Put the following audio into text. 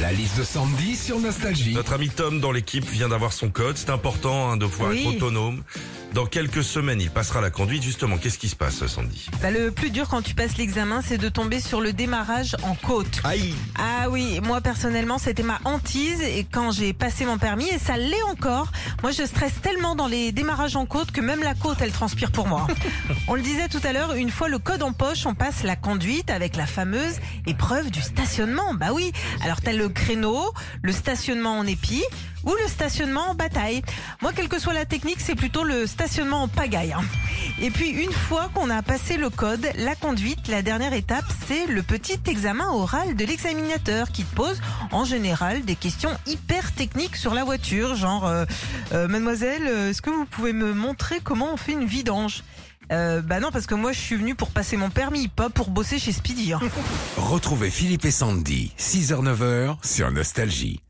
La liste de Sandy sur Nostalgie. Notre ami Tom dans l'équipe vient d'avoir son code. C'est important hein, de pouvoir Oui. être autonome. Dans quelques semaines, il passera la conduite. Justement, qu'est-ce qui se passe, Sandy Bah, le plus dur quand tu passes l'examen, c'est de tomber sur le démarrage en côte. Aïe Ah oui, moi personnellement, c'était ma hantise et quand j'ai passé mon permis, et ça l'est encore, moi je stresse tellement dans les démarrages en côte que même la côte, elle transpire pour moi. on le disait tout à l'heure, une fois le code en poche, on passe la conduite avec la fameuse épreuve du stationnement. Bah oui, alors t'as le créneau, le stationnement en épi ou le stationnement en bataille. Moi, quelle que soit la technique, c'est plutôt le stationnement en pagaille. hein. Et puis une fois qu'on a passé le code, la conduite, la dernière étape, c'est le petit examen oral de l'examinateur qui te pose en général des questions hyper techniques sur la voiture, genre euh, euh, mademoiselle, euh, est-ce que vous pouvez me montrer comment on fait une vidange? Euh, bah non parce que moi je suis venu pour passer mon permis, pas pour bosser chez Speedy. hein. Retrouvez Philippe et Sandy, 6h-9h sur Nostalgie.